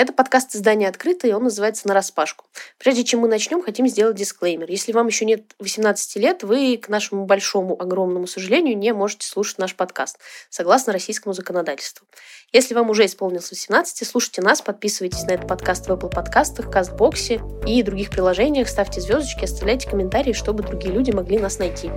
Это подкаст издания «Открыто», и он называется «Нараспашку». Прежде чем мы начнем, хотим сделать дисклеймер. Если вам еще нет 18 лет, вы, к нашему большому, огромному сожалению, не можете слушать наш подкаст, согласно российскому законодательству. Если вам уже исполнилось 18, слушайте нас, подписывайтесь на этот подкаст в Apple подкастах, Кастбоксе и других приложениях, ставьте звездочки, оставляйте комментарии, чтобы другие люди могли нас найти.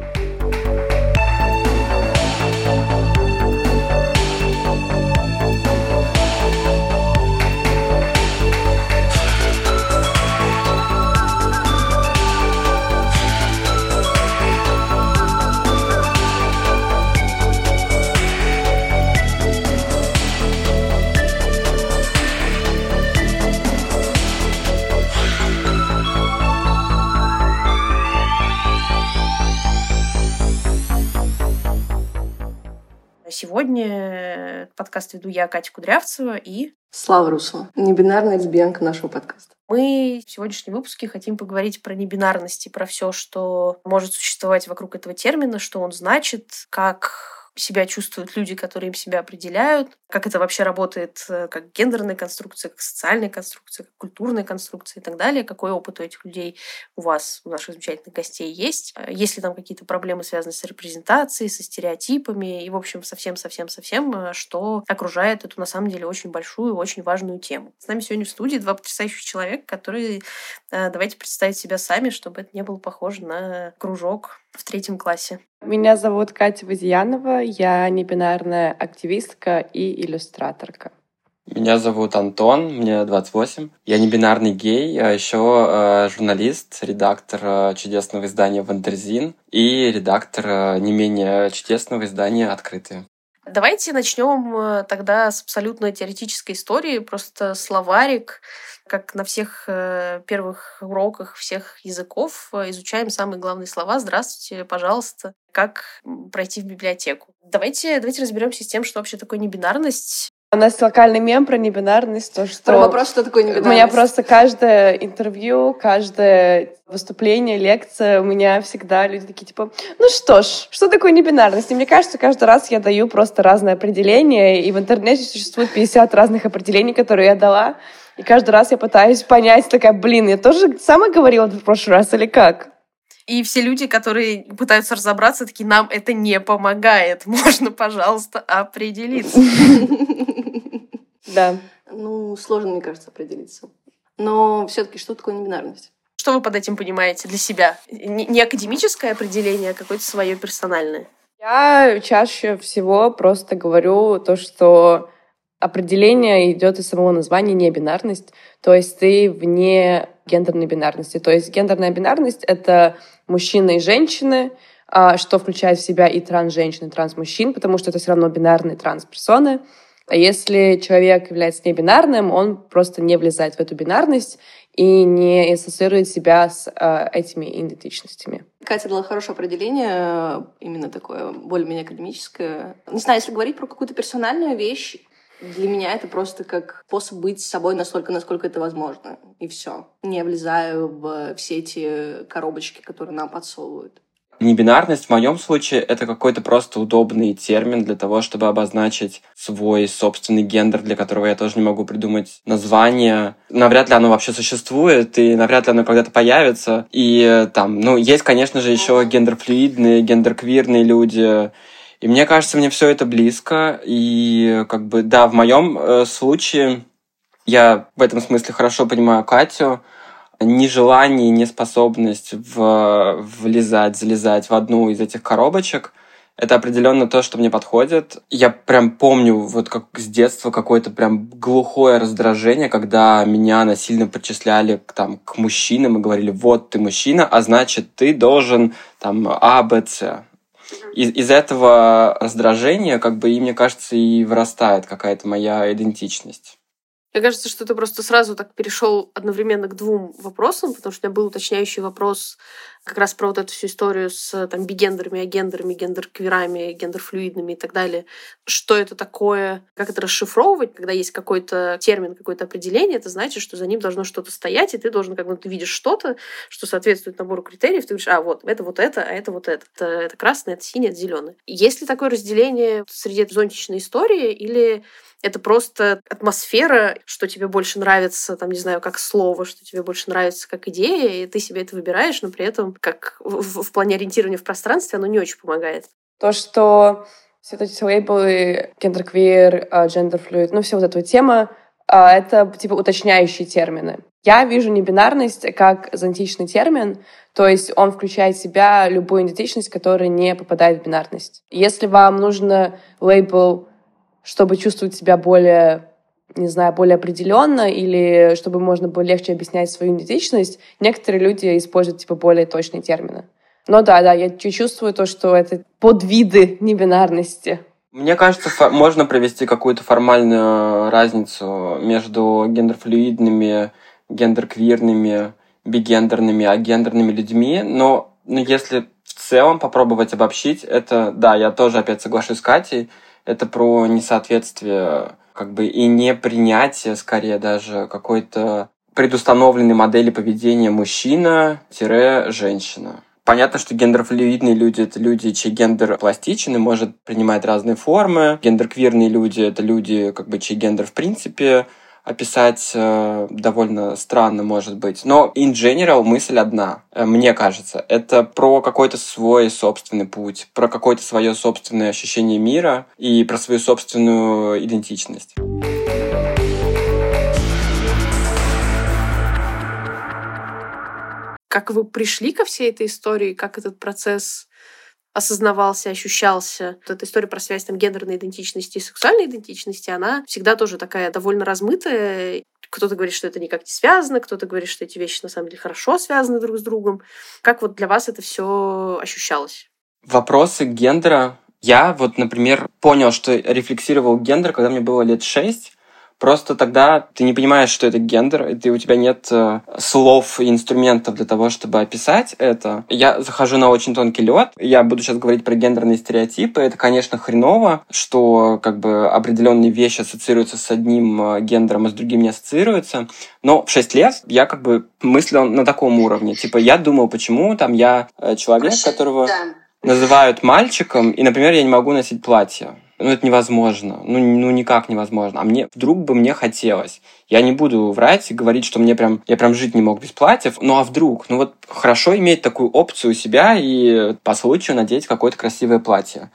Сегодня подкаст веду я, Катя Кудрявцева и... Слава Русова, небинарная лесбиянка нашего подкаста. Мы в сегодняшнем выпуске хотим поговорить про небинарность и про все, что может существовать вокруг этого термина, что он значит, как себя чувствуют люди, которые им себя определяют, как это вообще работает э, как гендерная конструкция, как социальная конструкция, как культурная конструкция и так далее, какой опыт у этих людей у вас, у наших замечательных гостей есть, э, есть ли там какие-то проблемы, связанные с репрезентацией, со стереотипами и, в общем, совсем-совсем-совсем, э, что окружает эту, на самом деле, очень большую, очень важную тему. С нами сегодня в студии два потрясающих человека, которые давайте представить себя сами, чтобы это не было похоже на кружок в третьем классе. Меня зовут Катя Вазьянова, я небинарная активистка и иллюстраторка. Меня зовут Антон, мне 28. Я небинарный гей, а еще э, журналист, редактор э, чудесного издания Wonderzine и редактор э, не менее чудесного издания «Открытые». Давайте начнем э, тогда с абсолютно теоретической истории, просто словарик, как на всех э, первых уроках всех языков, э, изучаем самые главные слова. Здравствуйте, пожалуйста. Как пройти в библиотеку? Давайте, давайте разберемся с тем, что вообще такое небинарность. У нас локальный мем про небинарность, то, что... Про вопрос, что такое небинарность. У меня просто каждое интервью, каждое выступление, лекция, у меня всегда люди такие, типа, ну что ж, что такое небинарность? И мне кажется, каждый раз я даю просто разное определение, и в интернете существует 50 разных определений, которые я дала. И каждый раз я пытаюсь понять, такая, блин, я тоже сама говорила в прошлый раз или как? И все люди, которые пытаются разобраться, такие, нам это не помогает. Можно, пожалуйста, определиться. Да. Ну, сложно, мне кажется, определиться. Но все-таки что такое небинарность? Что вы под этим понимаете для себя? Не академическое определение, а какое-то свое персональное? Я чаще всего просто говорю то, что определение идет из самого названия не бинарность, то есть ты вне гендерной бинарности. То есть гендерная бинарность — это мужчины и женщины, а, что включает в себя и транс-женщин, и транс-мужчин, потому что это все равно бинарные транс-персоны. А если человек является небинарным, он просто не влезает в эту бинарность и не ассоциирует себя с э, этими идентичностями. Катя дала хорошее определение, именно такое более-менее академическое. Не знаю, если говорить про какую-то персональную вещь, для меня это просто как способ быть собой настолько, насколько это возможно. И все. Не влезаю в все эти коробочки, которые нам подсовывают. Небинарность в моем случае это какой-то просто удобный термин для того, чтобы обозначить свой собственный гендер, для которого я тоже не могу придумать название. Навряд ли оно вообще существует, и навряд ли оно когда-то появится. И там, ну, есть, конечно же, еще гендерфлюидные, гендерквирные люди, и мне кажется, мне все это близко. И как бы, да, в моем э, случае я в этом смысле хорошо понимаю Катю. Нежелание, неспособность в, влезать, залезать в одну из этих коробочек — это определенно то, что мне подходит. Я прям помню вот как с детства какое-то прям глухое раздражение, когда меня насильно причисляли к, там, к мужчинам и говорили, вот ты мужчина, а значит ты должен там А, Б, С из, из этого раздражения, как бы, и мне кажется, и вырастает какая-то моя идентичность. Мне кажется, что ты просто сразу так перешел одновременно к двум вопросам, потому что у меня был уточняющий вопрос как раз про вот эту всю историю с там бигендерами, агендерами, гендер-квирами, гендер-флюидными и так далее. Что это такое? Как это расшифровывать? Когда есть какой-то термин, какое-то определение, это значит, что за ним должно что-то стоять, и ты должен, как бы, ты видишь что-то, что соответствует набору критериев, ты говоришь, а, вот, это вот это, а это вот это. Это, это красное, это синее, это зеленое. Есть ли такое разделение среди зонтичной истории, или это просто атмосфера, что тебе больше нравится, там, не знаю, как слово, что тебе больше нравится как идея, и ты себе это выбираешь, но при этом, как в, в плане ориентирования в пространстве, оно не очень помогает. То, что все эти лейблы, genderqueer, genderfluid, ну, все вот эта тема, а, это типа уточняющие термины. Я вижу небинарность как зонтичный термин, то есть он включает в себя любую идентичность, которая не попадает в бинарность. Если вам нужно лейбл чтобы чувствовать себя более не знаю, более определенно или чтобы можно было легче объяснять свою идентичность, некоторые люди используют типа более точные термины. Но да, да, я чувствую то, что это подвиды небинарности. Мне кажется, можно провести какую-то формальную разницу между гендерфлюидными, гендерквирными, бигендерными, агендерными людьми, но, но если в целом попробовать обобщить, это, да, я тоже опять соглашусь с Катей, это про несоответствие как бы и непринятие, скорее даже, какой-то предустановленной модели поведения мужчина-женщина. Понятно, что гендерфлюидные люди — это люди, чей гендер пластичен и может принимать разные формы. Гендерквирные люди — это люди, как бы, чей гендер в принципе описать э, довольно странно, может быть. Но in general мысль одна, э, мне кажется. Это про какой-то свой собственный путь, про какое-то свое собственное ощущение мира и про свою собственную идентичность. Как вы пришли ко всей этой истории, как этот процесс осознавался, ощущался. Вот эта история про связь там, гендерной идентичности и сексуальной идентичности, она всегда тоже такая довольно размытая. Кто-то говорит, что это никак не связано, кто-то говорит, что эти вещи на самом деле хорошо связаны друг с другом. Как вот для вас это все ощущалось? Вопросы гендера. Я вот, например, понял, что рефлексировал гендер, когда мне было лет шесть, Просто тогда ты не понимаешь, что это гендер, и ты, у тебя нет э, слов и инструментов для того, чтобы описать это. Я захожу на очень тонкий лед. Я буду сейчас говорить про гендерные стереотипы. Это, конечно, хреново, что как бы определенные вещи ассоциируются с одним э, гендером, а с другим не ассоциируются. Но в 6 лет я как бы мыслил на таком уровне. Типа я думал, почему там я э, человек, которого называют мальчиком, и, например, я не могу носить платье ну, это невозможно. Ну, ну, никак невозможно. А мне вдруг бы мне хотелось. Я не буду врать и говорить, что мне прям, я прям жить не мог без платьев. Ну, а вдруг? Ну, вот хорошо иметь такую опцию у себя и по случаю надеть какое-то красивое платье.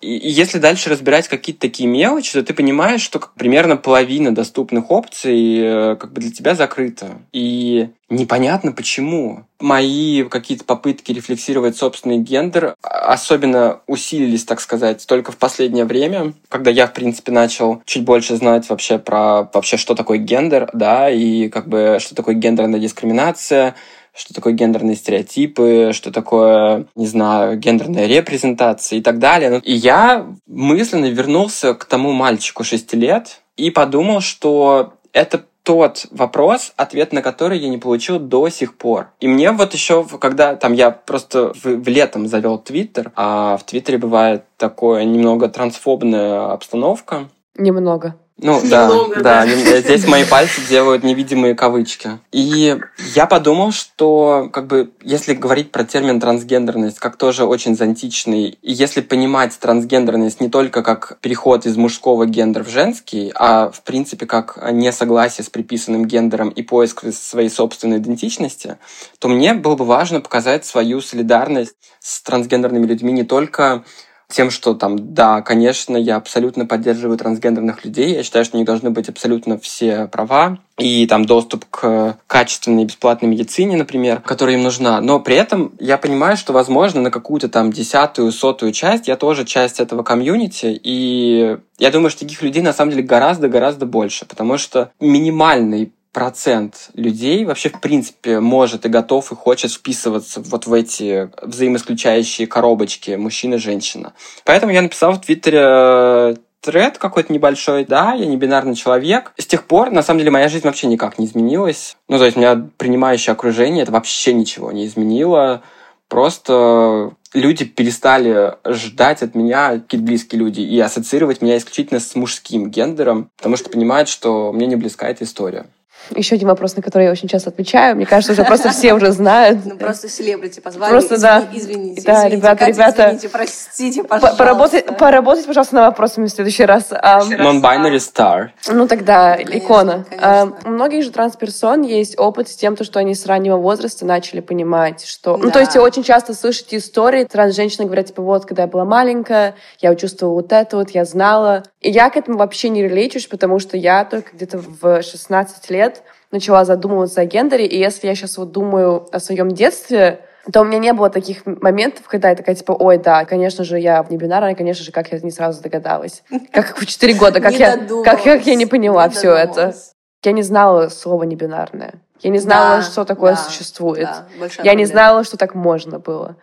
И если дальше разбирать какие-то такие мелочи, то ты понимаешь, что примерно половина доступных опций э, как бы для тебя закрыта. И непонятно почему. Мои какие-то попытки рефлексировать собственный гендер особенно усилились, так сказать, только в последнее время, когда я, в принципе, начал чуть больше знать вообще про вообще, что такое гендер, да, и как бы что такое гендерная дискриминация, что такое гендерные стереотипы, что такое, не знаю, гендерная репрезентация и так далее. Ну, и я мысленно вернулся к тому мальчику 6 лет и подумал, что это тот вопрос, ответ на который я не получил до сих пор. И мне вот еще, когда там я просто в, в летом завел Твиттер, а в Твиттере бывает такое немного трансфобная обстановка. Немного. Ну Немного, да, да, да. Здесь мои пальцы делают невидимые кавычки. И я подумал, что как бы если говорить про термин трансгендерность как тоже очень зонтичный, и если понимать трансгендерность не только как переход из мужского гендера в женский, а в принципе как несогласие с приписанным гендером и поиск своей собственной идентичности, то мне было бы важно показать свою солидарность с трансгендерными людьми не только тем, что там, да, конечно, я абсолютно поддерживаю трансгендерных людей, я считаю, что у них должны быть абсолютно все права, и там доступ к качественной бесплатной медицине, например, которая им нужна. Но при этом я понимаю, что, возможно, на какую-то там десятую, сотую часть я тоже часть этого комьюнити, и я думаю, что таких людей на самом деле гораздо-гораздо больше, потому что минимальный процент людей вообще в принципе может и готов и хочет вписываться вот в эти взаимоисключающие коробочки мужчина-женщина. Поэтому я написал в Твиттере э, тред какой-то небольшой, да, я не бинарный человек. С тех пор, на самом деле, моя жизнь вообще никак не изменилась. Ну, то есть у меня принимающее окружение, это вообще ничего не изменило просто люди перестали ждать от меня, какие-то близкие люди, и ассоциировать меня исключительно с мужским гендером, потому что понимают, что мне не близка эта история. Еще один вопрос, на который я очень часто отвечаю. Мне кажется, уже просто все уже знают. Ну, просто селебрити позвали. Просто, да. Извините, Да, ребята, ребята. Извините, простите, пожалуйста. Поработать, поработать, пожалуйста, на вопросами в следующий раз. Non-binary star. Ну тогда Конечно, икона. конечно. У многих же трансперсон есть опыт с тем, то, что они с раннего возраста начали понимать, что... Ну, то есть очень часто слышите истории, транс-женщины говорят, типа, вот, когда я была маленькая, я чувствовала вот это вот, я знала. И я к этому вообще не релейчусь, потому что я только где-то в 16 лет начала задумываться о гендере, и если я сейчас вот думаю о своем детстве, то у меня не было таких моментов, когда я такая, типа, ой, да, конечно же, я не бинарная, конечно же, как я не сразу догадалась. Как в 4 года, как Не я, как, как я не поняла не все это. Я не знала слова небинарное. Я не знала, Да, что такое да, существует. да, я не проблема. знала, что так можно было.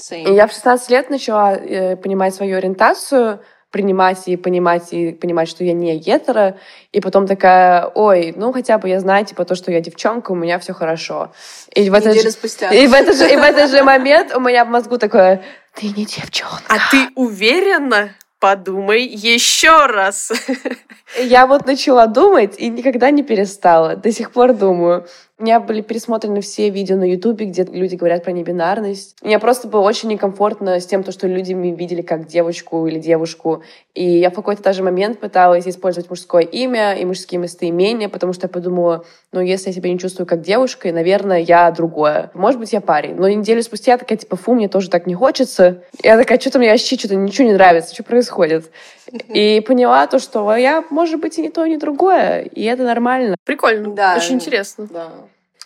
Same. И я в 16 лет начала э, понимать свою ориентацию, принимать и понимать, и понимать, что я не гетера. И потом такая, ой, ну хотя бы я знаю, типа, то, что я девчонка, у меня все хорошо. И в, этот же, спустя. и, в этот же, и в этот же момент у меня в мозгу такое, ты не девчонка. А ты уверена? Подумай еще раз. Я вот начала думать и никогда не перестала. До сих пор думаю. У меня были пересмотрены все видео на Ютубе, где люди говорят про небинарность. Мне просто было очень некомфортно с тем, то, что люди меня видели как девочку или девушку. И я в какой-то даже момент пыталась использовать мужское имя и мужские местоимения, потому что я подумала, ну, если я себя не чувствую как девушка, наверное, я другое. Может быть, я парень. Но неделю спустя я такая, типа, фу, мне тоже так не хочется. Я такая, что-то мне вообще что-то ничего не нравится, что происходит. И поняла то, что я, может быть, и не то, и не другое, и это нормально. Прикольно. Да. Очень интересно. Да.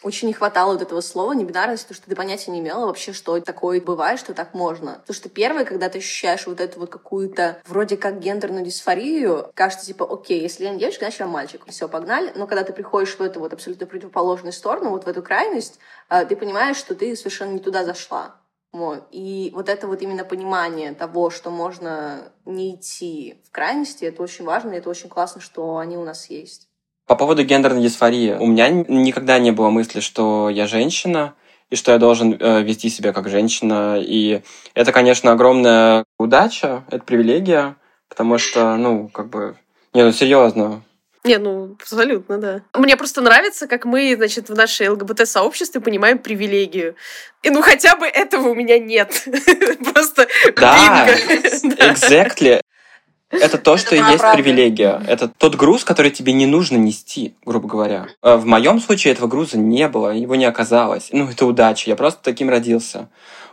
Очень не хватало вот этого слова небинарность, потому что ты понятия не имела вообще, что такое бывает, что так можно. Потому что первое, когда ты ощущаешь вот эту вот какую-то вроде как гендерную дисфорию, кажется, типа, окей, если я не девочка, значит я мальчик. Все, погнали. Но когда ты приходишь в эту вот абсолютно противоположную сторону, вот в эту крайность, а, ты понимаешь, что ты совершенно не туда зашла. Вот. И вот это вот именно понимание того, что можно не идти в крайности, это очень важно, и это очень классно, что они у нас есть. По поводу гендерной дисфории. У меня никогда не было мысли, что я женщина, и что я должен э, вести себя как женщина. И это, конечно, огромная удача, это привилегия, потому что, ну, как бы... Не, ну, серьезно. Не, ну, абсолютно, да. Мне просто нравится, как мы, значит, в нашей ЛГБТ-сообществе понимаем привилегию. И ну хотя бы этого у меня нет. Просто. Да. exactly. Это то, что и есть правда. привилегия. Это тот груз, который тебе не нужно нести, грубо говоря. Э, В моем случае этого груза не было, его не оказалось. Ну, это удача. Я просто таким родился.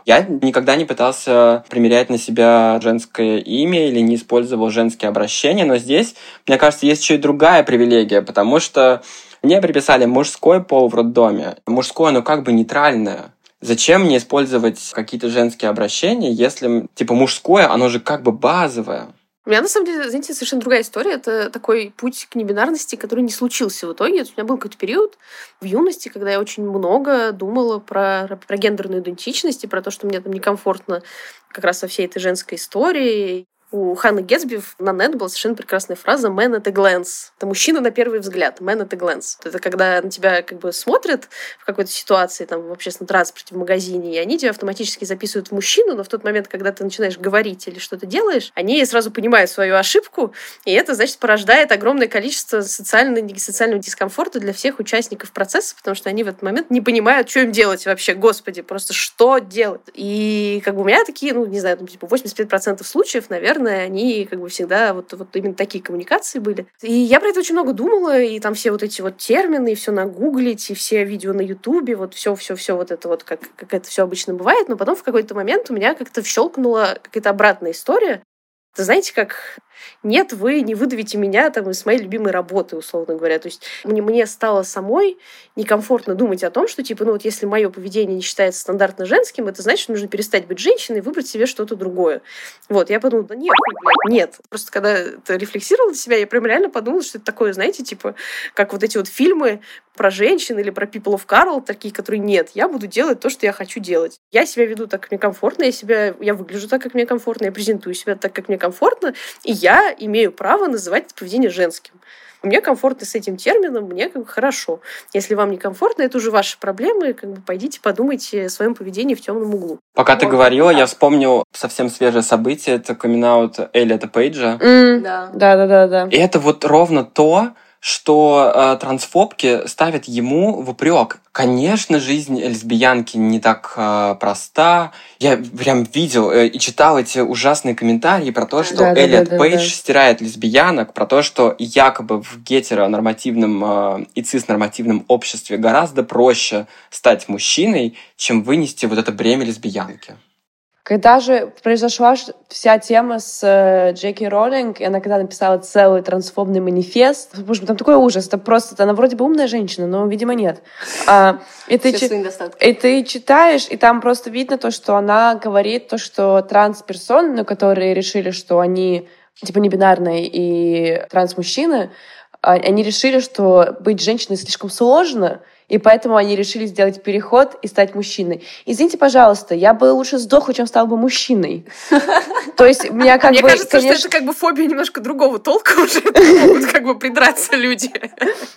Я никогда не пытался примерять на себя женское имя или не использовал женские обращения, но здесь, мне кажется, есть еще и другая привилегия, потому что мне приписали мужской пол в роддоме. Мужское, оно как бы нейтральное. Зачем мне использовать какие-то женские обращения, если, типа, мужское, оно же как бы базовое? У меня, на самом деле, знаете, совершенно другая история. Это такой путь к небинарности, который не случился в итоге. У меня был какой-то период в юности, когда я очень много думала про, про гендерную идентичность и про то, что мне там некомфортно как раз со всей этой женской историей. У Ханны Гетсби на нет была совершенно прекрасная фраза «man at a glance». Это мужчина на первый взгляд, «man at a glance». Это когда на тебя как бы смотрят в какой-то ситуации, там, в общественном транспорте, в магазине, и они тебя автоматически записывают в мужчину, но в тот момент, когда ты начинаешь говорить или что-то делаешь, они сразу понимают свою ошибку, и это, значит, порождает огромное количество социального, социального дискомфорта для всех участников процесса, потому что они в этот момент не понимают, что им делать вообще, господи, просто что делать. И как бы у меня такие, ну, не знаю, там, типа 85% случаев, наверное, они как бы всегда вот, вот именно такие коммуникации были. И я про это очень много думала, и там все вот эти вот термины, и все нагуглить, и все видео на Ютубе, вот все, все, все вот это вот, как, как это все обычно бывает, но потом в какой-то момент у меня как-то щелкнула какая-то обратная история. Это знаете, как нет, вы не выдавите меня там из моей любимой работы, условно говоря. То есть мне, мне стало самой некомфортно думать о том, что, типа, ну вот если мое поведение не считается стандартно женским, это значит, что нужно перестать быть женщиной и выбрать себе что-то другое. Вот, я подумала, да нет, нет. Просто когда это рефлексировала на себя, я прям реально подумала, что это такое, знаете, типа, как вот эти вот фильмы про женщин или про People of Carl, такие, которые нет, я буду делать то, что я хочу делать. Я себя веду так, как мне комфортно, я себя, я выгляжу так, как мне комфортно, я презентую себя так, как мне комфортно, и я имею право называть это поведение женским. мне комфортно с этим термином, мне как бы хорошо. Если вам не комфортно, это уже ваши проблемы, как бы пойдите подумайте о своем поведении в темном углу. Пока вот. ты говорила, я вспомнил совсем свежее событие, это камин Эллиота Пейджа. Mm. Да. да, да, да, да. И это вот ровно то, что э, трансфобки ставят ему в упрек. Конечно, жизнь лесбиянки не так э, проста. Я прям видел э, и читал эти ужасные комментарии про то, что да, Элliот да, да, Пейдж да. стирает лесбиянок, про то, что якобы в гетеронормативном э, и цис-нормативном обществе гораздо проще стать мужчиной, чем вынести вот это бремя лесбиянки. Когда же произошла вся тема с э, Джеки Роллинг, и она когда написала целый трансфобный манифест, боже, там такой ужас, это просто, она вроде бы умная женщина, но, видимо, нет. А, и, ты, и ты читаешь, и там просто видно то, что она говорит, то, что трансперсоны, ну, которые решили, что они типа не бинарные и трансмужчины, а, они решили, что быть женщиной слишком сложно, и поэтому они решили сделать переход и стать мужчиной. Извините, пожалуйста, я бы лучше сдохла, чем стала бы мужчиной. То есть меня как Мне бы... Мне кажется, конечно... что это как бы фобия немножко другого толка уже. Могут как бы придраться люди.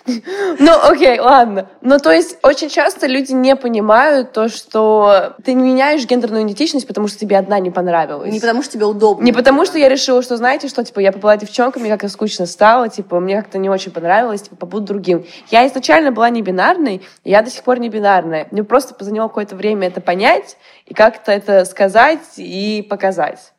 Ну, окей, ладно. Но то есть очень часто люди не понимают то, что ты не меняешь гендерную идентичность, потому что тебе одна не понравилась. Не потому что тебе удобно. Не потому что я решила, что, знаете, что, типа, я побыла девчонкой, мне как-то скучно стало, типа, мне как-то не очень понравилось, типа, побуду другим. Я изначально была не бинарной, я до сих пор не бинарная. Мне просто заняло какое-то время это понять и как-то это сказать и показать.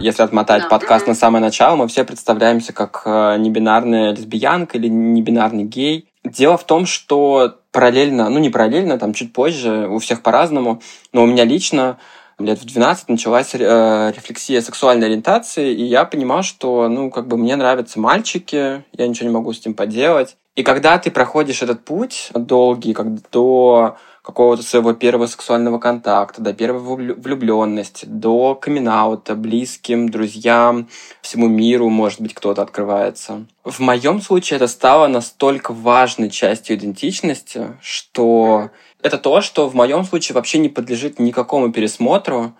Если отмотать да. подкаст на самое начало, мы все представляемся как э, небинарная лесбиянка или небинарный гей. Дело в том, что параллельно, ну не параллельно, там чуть позже, у всех по-разному, но у меня лично лет в 12 началась э, рефлексия сексуальной ориентации, и я понимал, что, ну, как бы мне нравятся мальчики, я ничего не могу с этим поделать. И когда ты проходишь этот путь долгий, как до какого-то своего первого сексуального контакта, до первой влюбленности, до камин близким, друзьям, всему миру, может быть, кто-то открывается. В моем случае это стало настолько важной частью идентичности, что это то, что в моем случае вообще не подлежит никакому пересмотру.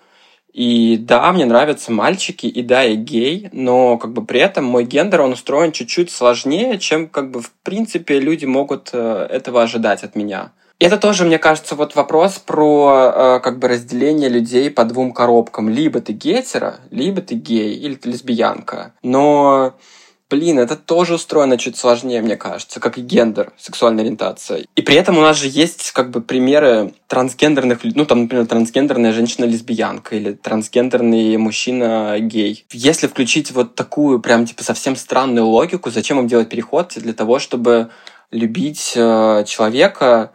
И да, мне нравятся мальчики, и да, я гей, но как бы при этом мой гендер, он устроен чуть-чуть сложнее, чем как бы в принципе люди могут э, этого ожидать от меня. Это тоже, мне кажется, вот вопрос про э, как бы разделение людей по двум коробкам. Либо ты гетера, либо ты гей, или ты лесбиянка. Но Блин, это тоже устроено чуть сложнее, мне кажется, как и гендер, сексуальная ориентация. И при этом у нас же есть как бы примеры трансгендерных, ну там, например, трансгендерная женщина-лесбиянка или трансгендерный мужчина-гей. Если включить вот такую прям типа совсем странную логику, зачем им делать переход? Для того, чтобы любить э, человека,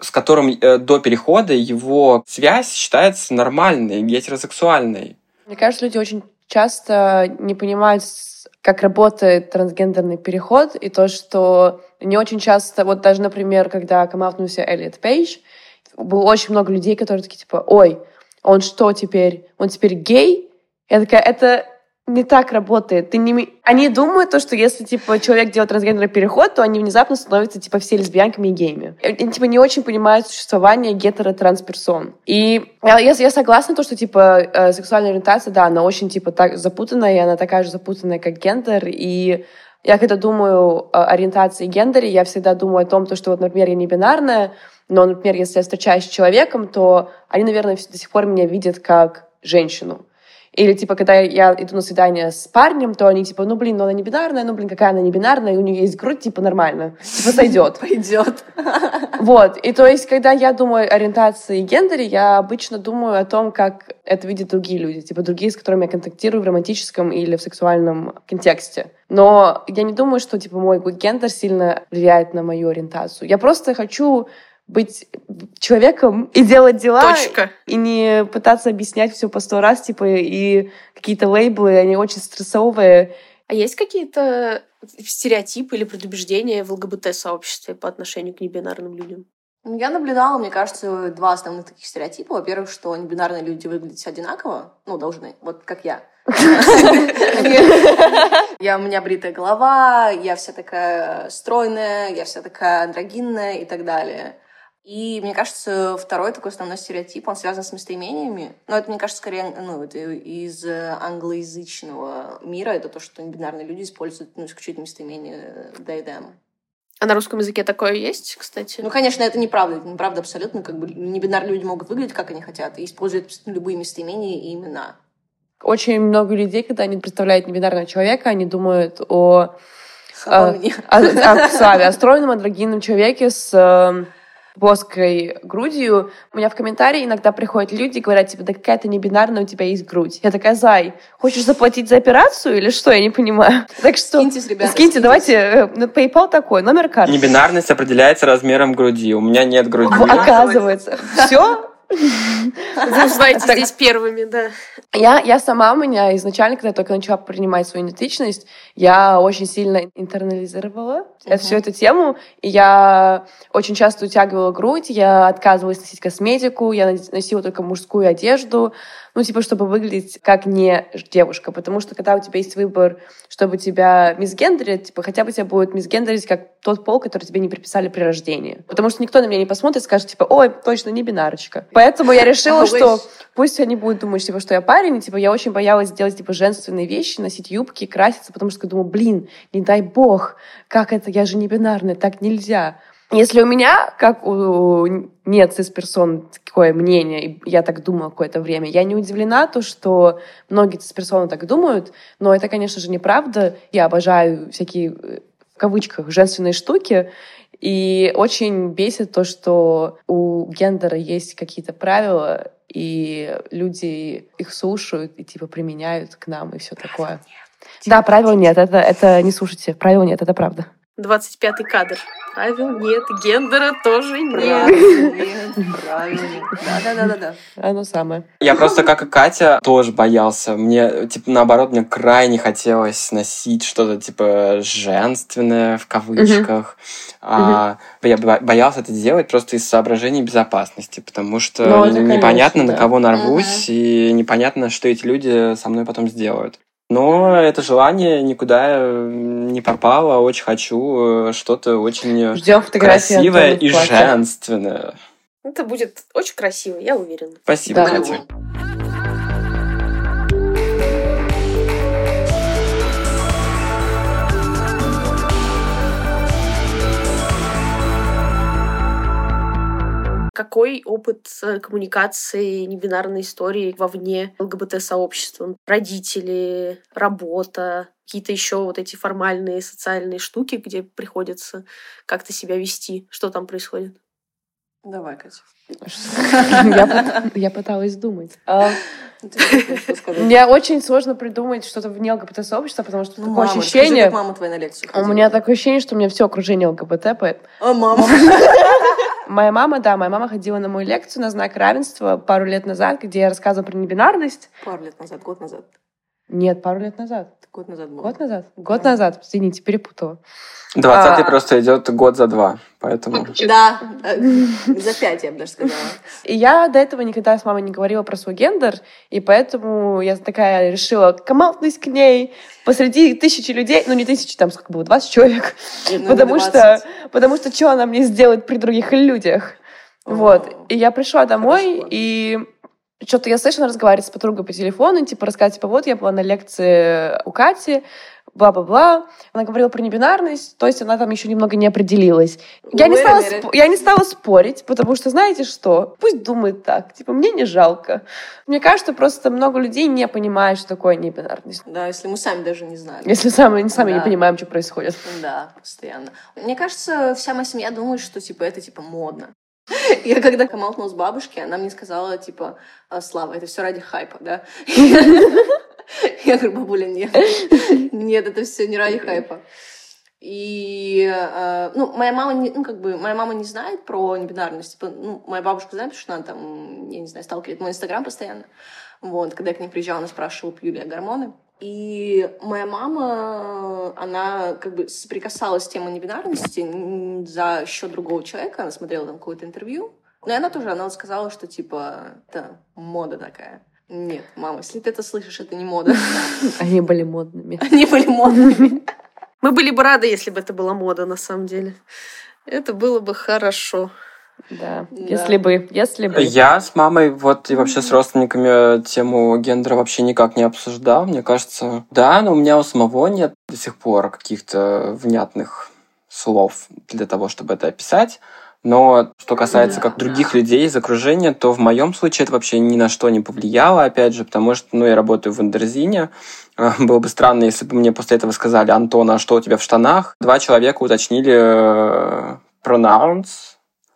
с которым э, до перехода его связь считается нормальной, гетеросексуальной. Мне кажется, люди очень часто не понимают как работает трансгендерный переход, и то, что не очень часто, вот даже, например, когда камаутнулся Элliот Пейдж, было очень много людей, которые такие, типа, ой, он что теперь? Он теперь гей? Я такая, это не так работает. Ты не... Они думают то, что если, типа, человек делает трансгендерный переход, то они внезапно становятся, типа, все лесбиянками и геями. Они, типа, не очень понимают существование гетеро-трансперсон. И я, я, я согласна, то, что, типа, э, сексуальная ориентация, да, она очень, типа, так запутанная, и она такая же запутанная, как гендер, и я когда думаю о ориентации и гендере, я всегда думаю о том, то, что, вот, например, я не бинарная, но, например, если я встречаюсь с человеком, то они, наверное, до сих пор меня видят как женщину. Или, типа, когда я иду на свидание с парнем, то они, типа, ну, блин, ну, она не бинарная, ну, блин, какая она не бинарная, и у нее есть грудь, типа, нормально. Типа, сойдет. Пойдет. Вот. И то есть, когда я думаю о ориентации и гендере, я обычно думаю о том, как это видят другие люди, типа, другие, с которыми я контактирую в романтическом или в сексуальном контексте. Но я не думаю, что, типа, мой гендер сильно влияет на мою ориентацию. Я просто хочу быть человеком и делать дела. Точка. И не пытаться объяснять все по сто раз, типа, и какие-то лейблы, они очень стрессовые. А есть какие-то стереотипы или предубеждения в ЛГБТ-сообществе по отношению к небинарным людям? Ну, я наблюдала, мне кажется, два основных таких стереотипа. Во-первых, что небинарные люди выглядят одинаково, ну, должны, вот как я. Я, у меня бритая голова, я вся такая стройная, я вся такая андрогинная и так далее. И мне кажется, второй такой основной стереотип, он связан с местоимениями. Но это, мне кажется, скорее ну, это из англоязычного мира. Это то, что небинарные люди используют ну, исключительно местоимение they, them. А на русском языке такое есть, кстати? Ну, конечно, это неправда. Это неправда абсолютно. Как бы небинарные люди могут выглядеть, как они хотят, и используют любые местоимения и имена. Очень много людей, когда они представляют небинарного человека, они думают о о, о, о, о Славе, о стройном, андрогинном человеке с э, плоской грудью. У меня в комментарии иногда приходят люди и говорят, типа, да какая-то не бинарная, у тебя есть грудь. Я такая, Зай, хочешь заплатить за операцию или что? Я не понимаю. Так что... Скиньтесь, ребята. Скиньте, давайте. Э, PayPal такой, номер карты. Небинарность определяется размером груди. У меня нет груди. Оказывается. Все? Узнаете здесь первыми, да. Я, я сама, у меня изначально, когда я только начала принимать свою идентичность, я очень сильно интернализировала uh-huh. всю эту тему, и я очень часто утягивала грудь, я отказывалась носить косметику, я носила только мужскую одежду, ну, типа, чтобы выглядеть как не девушка, потому что когда у тебя есть выбор, чтобы тебя мисгендерить, типа, хотя бы тебя будет мисгендерить как тот пол, который тебе не приписали при рождении. Потому что никто на меня не посмотрит и скажет, типа, ой, точно не бинарочка. Поэтому я решила, что пусть они будут думать, типа, что я парень, и, типа, я очень боялась делать, типа, женственные вещи, носить юбки, краситься, потому что думаю, блин, не дай бог, как это, я же не бинарная, так нельзя. Если у меня, как у нет цисперсон такое мнение, и я так думала какое-то время, я не удивлена то, что многие цисперсоны так думают, но это, конечно же, неправда. Я обожаю всякие, в кавычках, женственные штуки, и очень бесит то, что у гендера есть какие-то правила, и люди их слушают и типа применяют к нам и все такое. Да, правил нет, это, это не слушайте, правил нет, это правда. 25-й кадр. Правил нет, гендера тоже нет. Правильно, Да-да-да-да. Оно самое. Я просто, как и Катя, тоже боялся. Мне, типа, наоборот, мне крайне хотелось носить что-то, типа, женственное, в кавычках. А, я боялся это делать просто из соображений безопасности, потому что ну, непонятно, на кого нарвусь, и непонятно, что эти люди со мной потом сделают. Но это желание никуда э, не пропало. Очень хочу э, что-то очень Ждем красивое и женственное. Это будет очень красиво, я уверена. Спасибо, да. Катя. Какой опыт э, коммуникации небинарной истории вовне ЛГБТ-сообщества? Родители, работа, какие-то еще вот эти формальные социальные штуки, где приходится как-то себя вести. Что там происходит? Давай, Катя. Я пыталась думать. А, мне очень сложно придумать что-то вне ЛГБТ-сообщества, потому что такое ощущение... мама твоя на лекцию У меня такое ощущение, что у меня все окружение ЛГБТ. А мама? Моя мама, да, моя мама ходила на мою лекцию на знак равенства пару лет назад, где я рассказывала про небинарность. Пару лет назад, год назад. Нет, пару лет назад. Год назад было. Год назад? Год да. назад, извините, перепутала. Двадцатый а... просто идет год за два, поэтому... Да, э, за пять, я бы даже сказала. И я до этого никогда с мамой не говорила про свой гендер, и поэтому я такая решила командность к ней посреди тысячи людей, ну не тысячи, там сколько было, 20 человек, ну, потому что, потому что что она мне сделает при других людях? Вот. И я пришла домой, и что-то я слышала разговаривать с подругой по телефону, типа рассказать, типа, вот я была на лекции у Кати, бла-бла-бла. Она говорила про небинарность, то есть она там еще немного не определилась. Я не, стала сп... я не стала спорить, потому что, знаете что, пусть думает так, типа, мне не жалко. Мне кажется, просто много людей не понимают, что такое небинарность. Да, если мы сами даже не знаем. Если сами, сами да. не понимаем, что происходит. Да, постоянно. Мне кажется, вся моя семья думает, что, типа, это, типа, модно. Я когда комалтнула с бабушки, она мне сказала, типа, «А, Слава, это все ради хайпа, да? Я говорю, бабуля, нет. Нет, это все не ради хайпа. И, э, ну, моя мама, не, ну, как бы, моя мама не знает про небинарность. Типа, ну, моя бабушка знает, потому что она там, я не знаю, сталкивает мой инстаграм постоянно. Вот, когда я к ней приезжала, она спрашивала, пью ли я гормоны. И моя мама, она как бы соприкасалась с темой небинарности за счет другого человека. Она смотрела там какое-то интервью. Но и она тоже, она сказала, что типа это мода такая. Нет, мама, если ты это слышишь, это не мода. Они были модными. Они были модными. Мы были бы рады, если бы это была мода, на самом деле. Это было бы хорошо. Да. Если бы, если бы. Я с мамой вот и вообще с родственниками тему гендера вообще никак не обсуждал. Мне кажется, да, но у меня у самого нет до сих пор каких-то внятных слов для того, чтобы это описать. Но что касается как других людей из окружения, то в моем случае это вообще ни на что не повлияло, опять же, потому что, ну, я работаю в Андерзине. Было бы странно, если бы мне после этого сказали, Антона, а что у тебя в штанах? Два человека уточнили э, pronouns,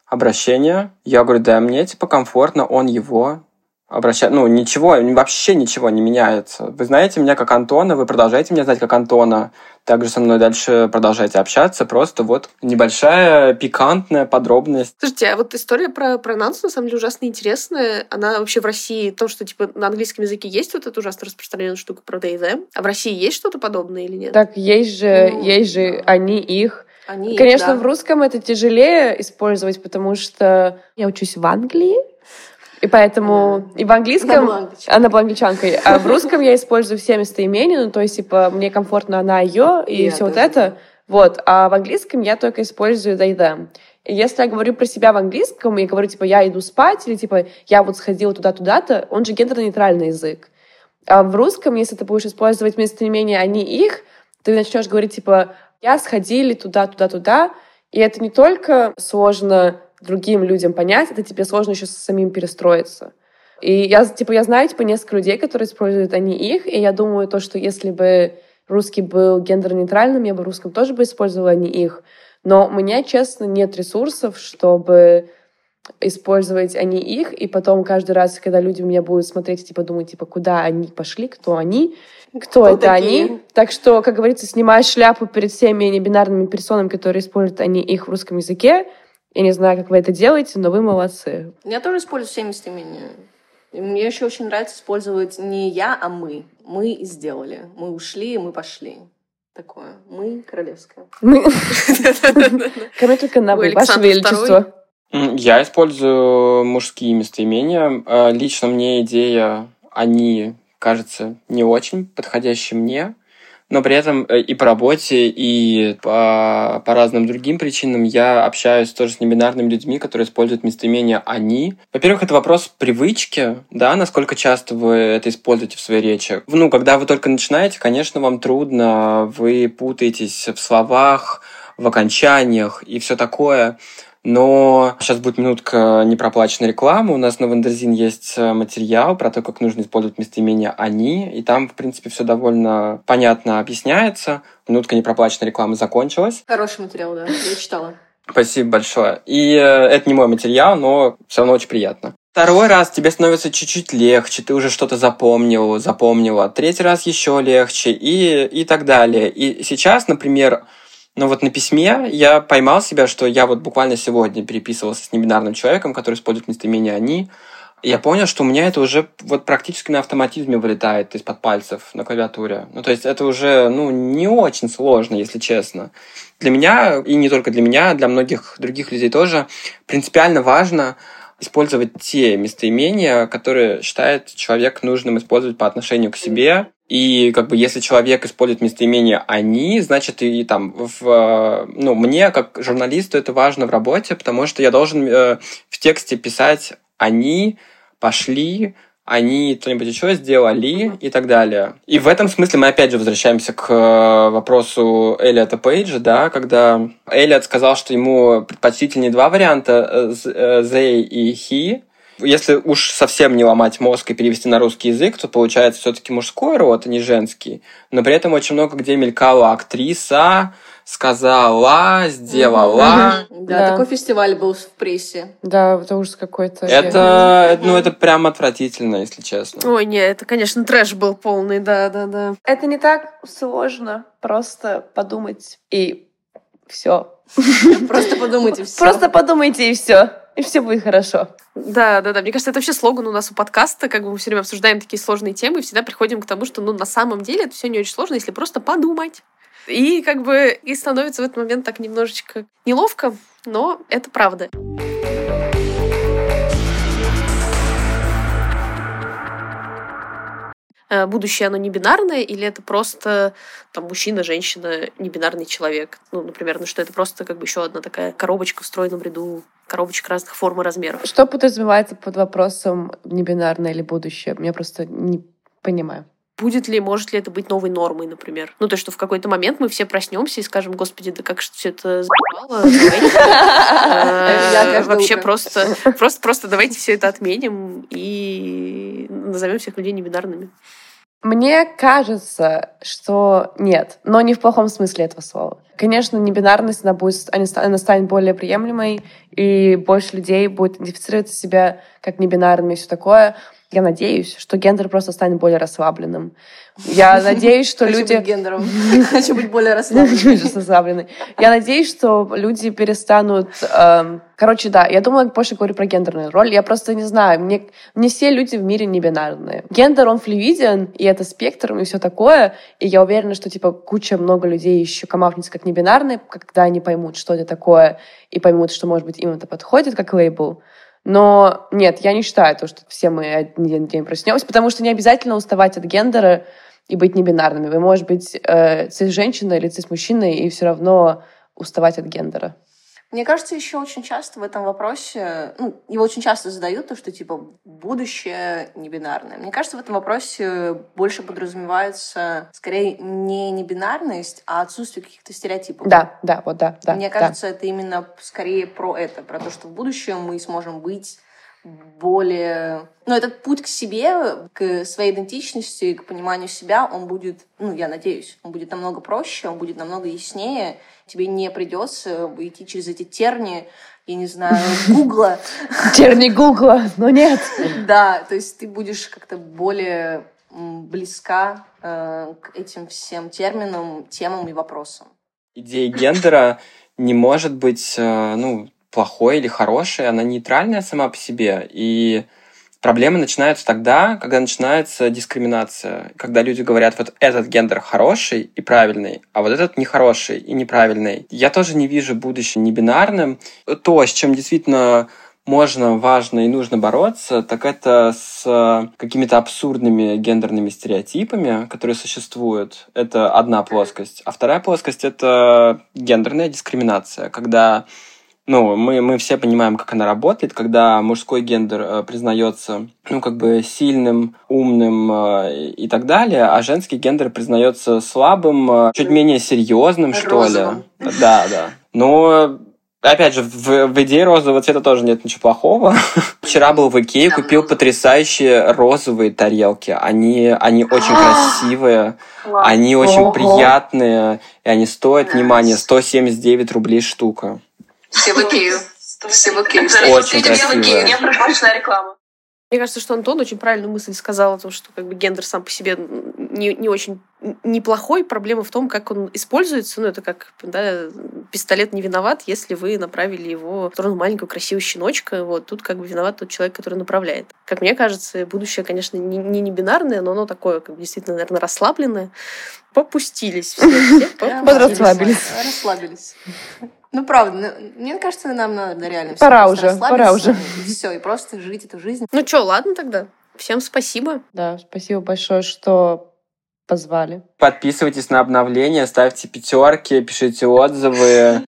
обращение. Я говорю, да, мне типа комфортно, он его обращать, ну, ничего, вообще ничего не меняется. Вы знаете меня как Антона, вы продолжаете меня знать как Антона, также со мной дальше продолжаете общаться, просто вот небольшая пикантная подробность. Слушайте, а вот история про пронанс на самом деле ужасно интересная. Она вообще в России, то, что типа на английском языке есть вот эта ужасно распространенная штука про they, them, а в России есть что-то подобное или нет? Так, есть же, ну, есть же они, их. Они, Конечно, да. в русском это тяжелее использовать, потому что я учусь в Англии, и поэтому и в английском... Она была англичанкой. Она была англичанкой. А в русском я использую все местоимения, ну, то есть, типа, мне комфортно она, ее, и все вот это. Вот. А в английском я только использую they, them. И если я говорю про себя в английском, и говорю, типа, я иду спать, или, типа, я вот сходила туда-туда-то, он же гендерно-нейтральный язык. А в русском, если ты будешь использовать местоимения они, их, ты начнешь говорить, типа, я сходили туда-туда-туда, и это не только сложно другим людям понять, это тебе сложно еще самим перестроиться. И я, типа, я знаю, типа, несколько людей, которые используют они их, и я думаю, то, что если бы русский был гендерно-нейтральным, я бы русском тоже бы использовала они их. Но у меня, честно, нет ресурсов, чтобы использовать они их, и потом каждый раз, когда люди меня будут смотреть, типа, думать, типа, куда они пошли, кто они, кто, Кто это такие? они. Так что, как говорится, снимая шляпу перед всеми небинарными персонами, которые используют они их в русском языке. Я не знаю, как вы это делаете, но вы молодцы. Я тоже использую все местоимения. И мне еще очень нравится использовать не я, а мы. Мы сделали. Мы ушли, мы пошли. Такое. Мы королевское. Мы... Кроме только на вы, Ваше Величество. Я использую мужские местоимения. Э, Лично мне идея «они» кажется не очень подходящей мне, но при этом э, и по работе, и по, по разным другим причинам я общаюсь тоже с небинарными людьми, которые используют местоимение «они». Во-первых, это вопрос привычки, да, насколько часто вы это используете в своей речи. Ну, когда вы только начинаете, конечно, вам трудно, вы путаетесь в словах, в окончаниях и все такое. Но сейчас будет минутка непроплаченной рекламы. У нас на Wonderzine есть э, материал про то, как нужно использовать местоимение «они». И там, в принципе, все довольно понятно объясняется. Минутка непроплаченной рекламы закончилась. Хороший материал, да. Я читала. Спасибо большое. И э, это не мой материал, но все равно очень приятно. Второй раз тебе становится чуть-чуть легче, ты уже что-то запомнил, запомнила. Третий раз еще легче и, и так далее. И сейчас, например, ну вот на письме я поймал себя, что я вот буквально сегодня переписывался с небинарным человеком, который использует местоимение «они», я понял, что у меня это уже вот практически на автоматизме вылетает из-под пальцев на клавиатуре. Ну, то есть это уже, ну, не очень сложно, если честно. Для меня, и не только для меня, для многих других людей тоже, принципиально важно использовать те местоимения, которые считает человек нужным использовать по отношению к себе. И как бы если человек использует местоимение «они», значит, и там в, ну, мне, как журналисту, это важно в работе, потому что я должен э, в тексте писать «они», «пошли», они что-нибудь еще сделали и так далее. И в этом смысле мы опять же возвращаемся к э, вопросу Эллиота Пейджа, да, когда Эллиот сказал, что ему предпочтительнее два варианта э, э, they и he. Если уж совсем не ломать мозг и перевести на русский язык, то получается все-таки мужской род, а не женский. Но при этом очень много где мелькала актриса, сказала, сделала. Да, Да. такой фестиваль был в прессе. Да, это ужас какой-то. Это, ну, это прям отвратительно, если честно. Ой, не, это, конечно, трэш был полный, да-да-да. Это не так сложно. Просто подумать и все. Просто подумайте все. Просто подумайте и все. И все будет хорошо. Да, да, да. Мне кажется, это вообще слоган у нас у подкаста. Как бы мы все время обсуждаем такие сложные темы и всегда приходим к тому, что ну, на самом деле это все не очень сложно, если просто подумать. И как бы и становится в этот момент так немножечко неловко, но это правда. Будущее оно не бинарное, или это просто там мужчина, женщина, небинарный человек. Ну, например, ну что это просто как бы еще одна такая коробочка в стройном ряду коробочек разных форм и размеров. Что подразумевается под вопросом небинарное или будущее? Я просто не понимаю будет ли, может ли это быть новой нормой, например. Ну, то, что в какой-то момент мы все проснемся и скажем, господи, да как же все это забывало, э, Вообще просто, просто, просто давайте все это отменим и назовем всех людей небинарными. Мне кажется, что нет, но не в плохом смысле этого слова. Конечно, небинарность, она, будет, она станет более приемлемой, и больше людей будет идентифицировать себя как небинарными и все такое. Я надеюсь, что гендер просто станет более расслабленным. Я надеюсь, что люди... Хочу быть гендером. Хочу быть более расслабленной. Я надеюсь, что люди перестанут... Эм, короче, да, я думала, больше говорю про гендерную роль. Я просто не знаю, мне, не все люди в мире не бинарные. Гендер, он флюиден, и это спектр, и все такое. И я уверена, что, типа, куча много людей еще комавнится как небинарные, когда они поймут, что это такое, и поймут, что, может быть, им это подходит как лейбл. Но нет, я не считаю то, что все мы один день проснемся, потому что не обязательно уставать от гендера и быть небинарными. Вы можете быть э, цис-женщиной или цис-мужчиной и все равно уставать от гендера. Мне кажется, еще очень часто в этом вопросе, ну, его очень часто задают, то, что, типа, будущее не бинарное. Мне кажется, в этом вопросе больше подразумевается, скорее, не небинарность, а отсутствие каких-то стереотипов. Да, да, вот да. да Мне кажется, да. это именно скорее про это, про то, что в будущем мы сможем быть более... Ну, этот путь к себе, к своей идентичности, к пониманию себя, он будет, ну, я надеюсь, он будет намного проще, он будет намного яснее. Тебе не придется идти через эти терни, я не знаю, Гугла. Терни Гугла, но нет. Да, то есть ты будешь как-то более близка э, к этим всем терминам, темам и вопросам. Идея гендера не может быть, э, ну, плохой или хорошей, она нейтральная сама по себе. И проблемы начинаются тогда, когда начинается дискриминация. Когда люди говорят, вот этот гендер хороший и правильный, а вот этот нехороший и неправильный. Я тоже не вижу будущее небинарным. То, с чем действительно можно, важно и нужно бороться, так это с какими-то абсурдными гендерными стереотипами, которые существуют. Это одна плоскость. А вторая плоскость — это гендерная дискриминация, когда ну, мы, мы все понимаем, как она работает, когда мужской гендер э, признается, ну, как бы сильным, умным э, и так далее, а женский гендер признается слабым, э, чуть менее серьезным, что ли. Да, да. Но Опять же, в, в идее розового цвета тоже нет ничего плохого. Вчера был в Икее, купил потрясающие розовые тарелки. Они, они очень красивые, они очень приятные, и они стоят, внимание, 179 рублей штука. Все в Икею. Все в Икею. Очень красиво. Не промышленная реклама. Мне кажется, что Антон очень правильную мысль сказал о том, что как бы гендер сам по себе не, не очень неплохой. Проблема в том, как он используется. Ну, это как да, пистолет не виноват, если вы направили его в сторону маленького красивого щеночка. Вот тут как бы виноват тот человек, который направляет. Как мне кажется, будущее, конечно, не, не, не бинарное, но оно такое, как бы, действительно, наверное, расслабленное. Попустились все. Расслабились. Расслабились. Ну, правда, ну, мне кажется, нам надо реально Пора уже, пора уже. И все, и просто жить эту жизнь. Ну что, ладно тогда. Всем спасибо. Да, спасибо большое, что позвали. Подписывайтесь на обновления, ставьте пятерки, пишите отзывы.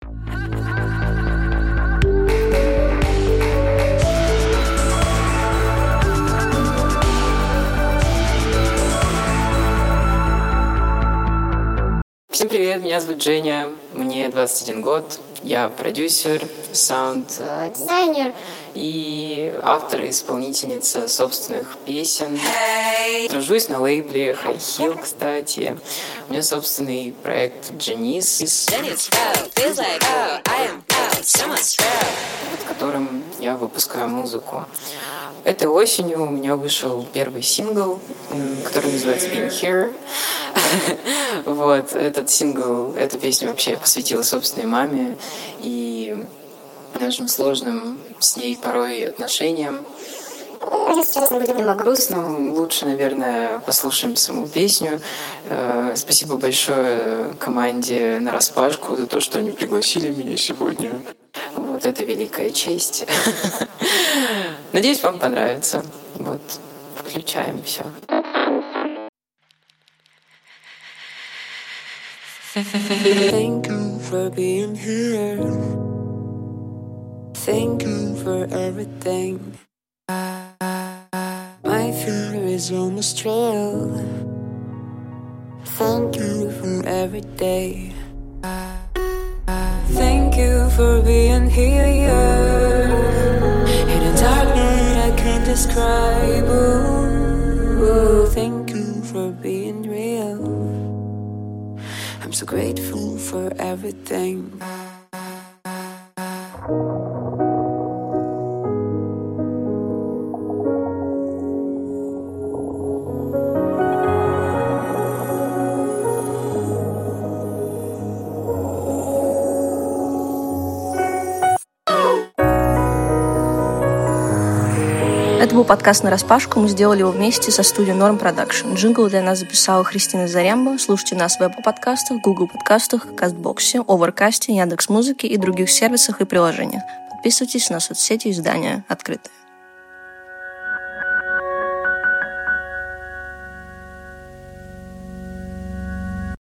Всем привет, меня зовут Женя, мне 21 год, я продюсер, саунд-дизайнер и автор и исполнительница собственных песен. Тружусь на лейбле High Heel, кстати. У меня собственный проект Дженис, под которым я выпускаю музыку. Этой осенью у меня вышел первый сингл, который называется Being Here. вот, этот сингл, эту песню вообще посвятила собственной маме и нашим сложным с ней порой отношениям. Если честно, немного грустно. Лучше, наверное, послушаем саму песню. Э, спасибо большое команде на распашку за то, что они пригласили меня сегодня. Вот это великая честь. Надеюсь, вам понравится. Вот, включаем все. Thank you for being here. Thank you for everything. My fear is almost real. Thank you for every day. Thank you for being here. In a dark night I can't describe. Ooh, thank you for being real. So grateful for everything. Был подкаст «На распашку». Мы сделали его вместе со студией Norm Production. Джингл для нас записала Христина Зарямба. Слушайте нас в Apple подкастах, Google подкастах, Castbox е, Overcast е, Яндекс.Музыке и других сервисах и приложениях. Подписывайтесь на соцсети издания «Открытые».